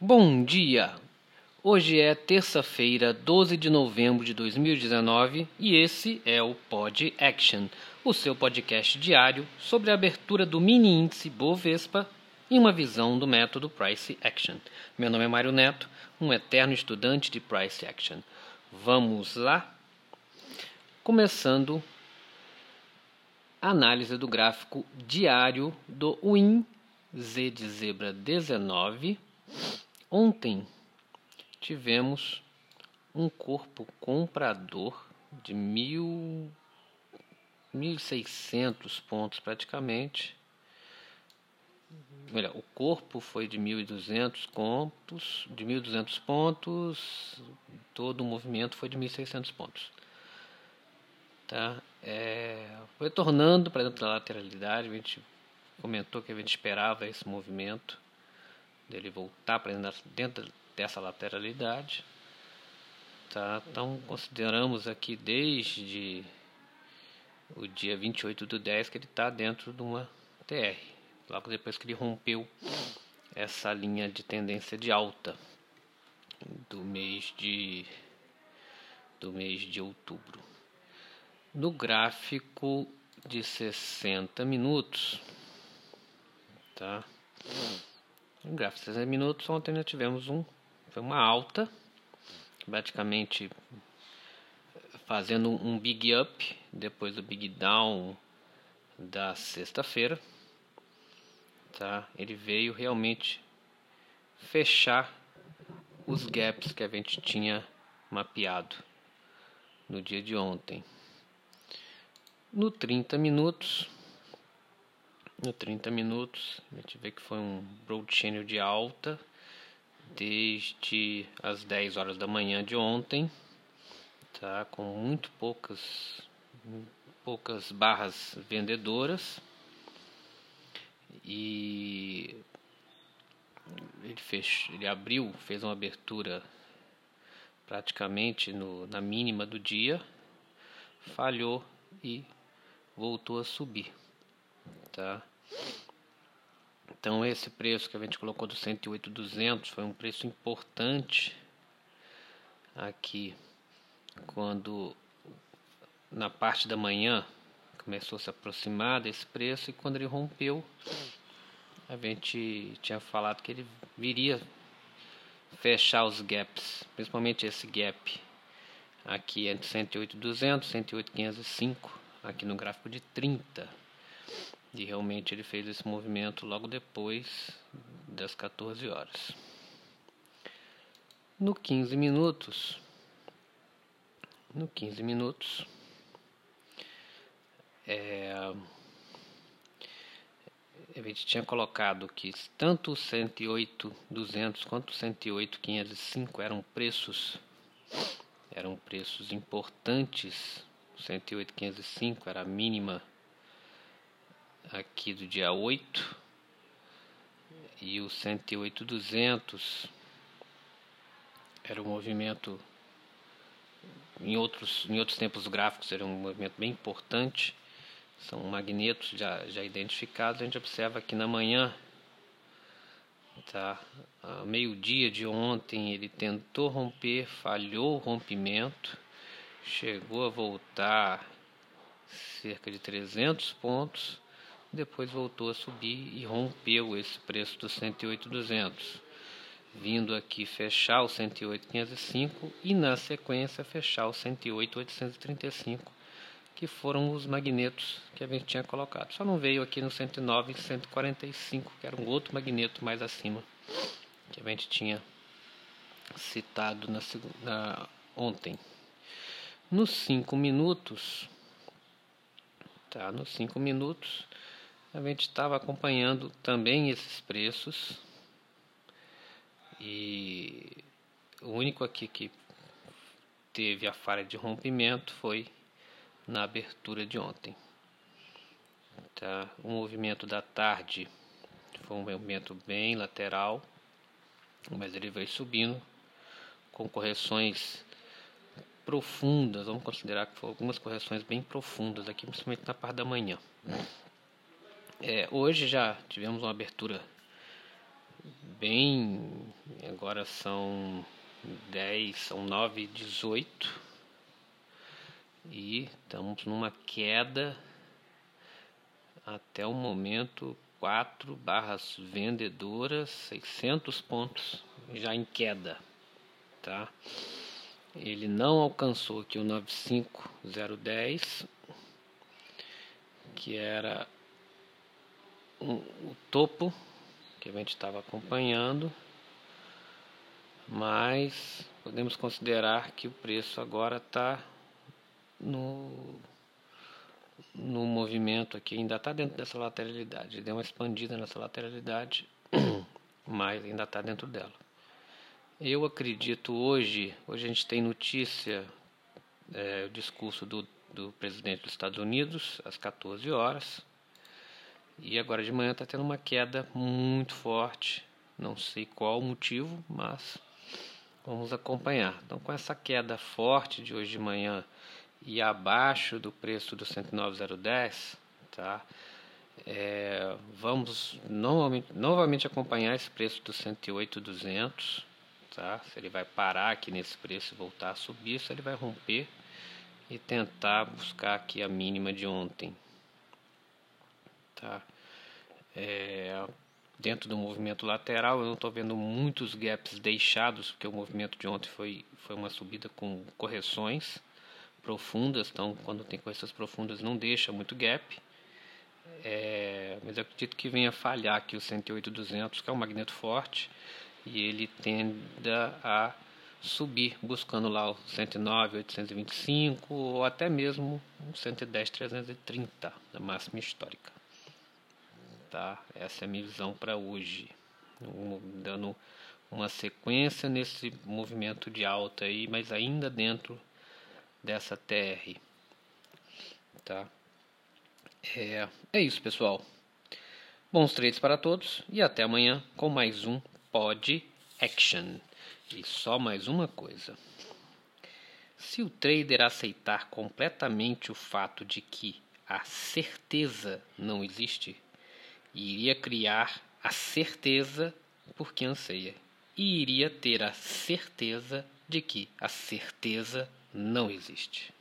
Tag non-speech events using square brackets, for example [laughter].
Bom dia! Hoje é terça-feira, 12 de novembro de 2019 e esse é o Pod Action, o seu podcast diário sobre a abertura do mini índice Bovespa e uma visão do método Price Action. Meu nome é Mário Neto, um eterno estudante de Price Action. Vamos lá? Começando a análise do gráfico diário do WIN Z de zebra 19 Ontem tivemos um corpo comprador de mil, 1.600 pontos praticamente. Melhor, o corpo foi de 1.200 pontos, de 1.200 pontos, todo o movimento foi de 1.600 pontos. Tá? É, retornando para dentro da lateralidade, a gente comentou que a gente esperava esse movimento dele voltar para dentro dessa lateralidade. Tá? Então consideramos aqui desde o dia 28 do 10 que ele está dentro de uma TR. Logo depois que ele rompeu essa linha de tendência de alta do mês de do mês de outubro. No gráfico de 60 minutos, tá? No gráfico de 60 minutos, ontem nós tivemos um, foi uma alta, praticamente fazendo um big up depois do big down da sexta-feira. Tá? Ele veio realmente fechar os gaps que a gente tinha mapeado no dia de ontem. No 30 minutos, no 30 minutos. A gente vê que foi um broad channel de alta desde as 10 horas da manhã de ontem, tá? Com muito poucas poucas barras vendedoras. E ele fez, ele abriu, fez uma abertura praticamente no, na mínima do dia, falhou e voltou a subir tá? Então esse preço que a gente colocou do 108,200 foi um preço importante aqui quando na parte da manhã começou a se aproximar desse preço e quando ele rompeu a gente tinha falado que ele viria fechar os gaps, principalmente esse gap aqui entre 108,200 e 108,505 aqui no gráfico de 30 e realmente ele fez esse movimento logo depois das 14 horas. No 15 minutos, no 15 minutos, é, a gente tinha colocado que tanto o 108.200 quanto o 108.505 eram preços eram preços importantes. O 108.505 era a mínima aqui do dia 8 e o 108,200 era um movimento em outros, em outros tempos gráficos era um movimento bem importante. São magnetos já, já identificados. A gente observa que na manhã tá a meio dia de ontem ele tentou romper falhou o rompimento chegou a voltar cerca de 300 pontos depois voltou a subir e rompeu esse preço dos 108,200, vindo aqui fechar o 108,505 e na sequência fechar o 108,835, que foram os magnetos que a gente tinha colocado. Só não veio aqui no 109 e 145, que era um outro magneto mais acima que a gente tinha citado na, na ontem. Nos 5 minutos, tá? Nos 5 minutos, a gente estava acompanhando também esses preços e o único aqui que teve a falha de rompimento foi na abertura de ontem. Tá? O movimento da tarde foi um movimento bem lateral, mas ele veio subindo com correções profundas. Vamos considerar que foram algumas correções bem profundas aqui, principalmente na parte da manhã. É, hoje já tivemos uma abertura bem. Agora são 10, são 9 18 e estamos numa queda até o momento 4 barras vendedoras 600 pontos já em queda tá ele não alcançou aqui o 95010 que era o topo que a gente estava acompanhando, mas podemos considerar que o preço agora está no, no movimento aqui, ainda está dentro dessa lateralidade, deu uma expandida nessa lateralidade, [clears throat] mas ainda está dentro dela. Eu acredito hoje, hoje a gente tem notícia, é, o discurso do, do presidente dos Estados Unidos às 14 horas, e agora de manhã está tendo uma queda muito forte. Não sei qual o motivo, mas vamos acompanhar. Então, com essa queda forte de hoje de manhã e abaixo do preço do 109,010, tá? É, vamos novamente, novamente acompanhar esse preço do 108,200, tá? Se ele vai parar aqui nesse preço e voltar a subir, se ele vai romper e tentar buscar aqui a mínima de ontem, tá? É, dentro do movimento lateral, eu não estou vendo muitos gaps deixados, porque o movimento de ontem foi, foi uma subida com correções profundas, então quando tem correções profundas não deixa muito gap. É, mas acredito que venha falhar aqui o 108,200, que é um magneto forte, e ele tenda a subir, buscando lá o 109,825 ou até mesmo o 110,330 da máxima histórica. Tá? Essa é a minha visão para hoje. Dando uma sequência nesse movimento de alta aí, mas ainda dentro dessa TR. Tá? É, é isso, pessoal. Bons trades para todos e até amanhã com mais um Pod Action. E só mais uma coisa. Se o trader aceitar completamente o fato de que a certeza não existe, iria criar a certeza por que anseia e iria ter a certeza de que a certeza não existe.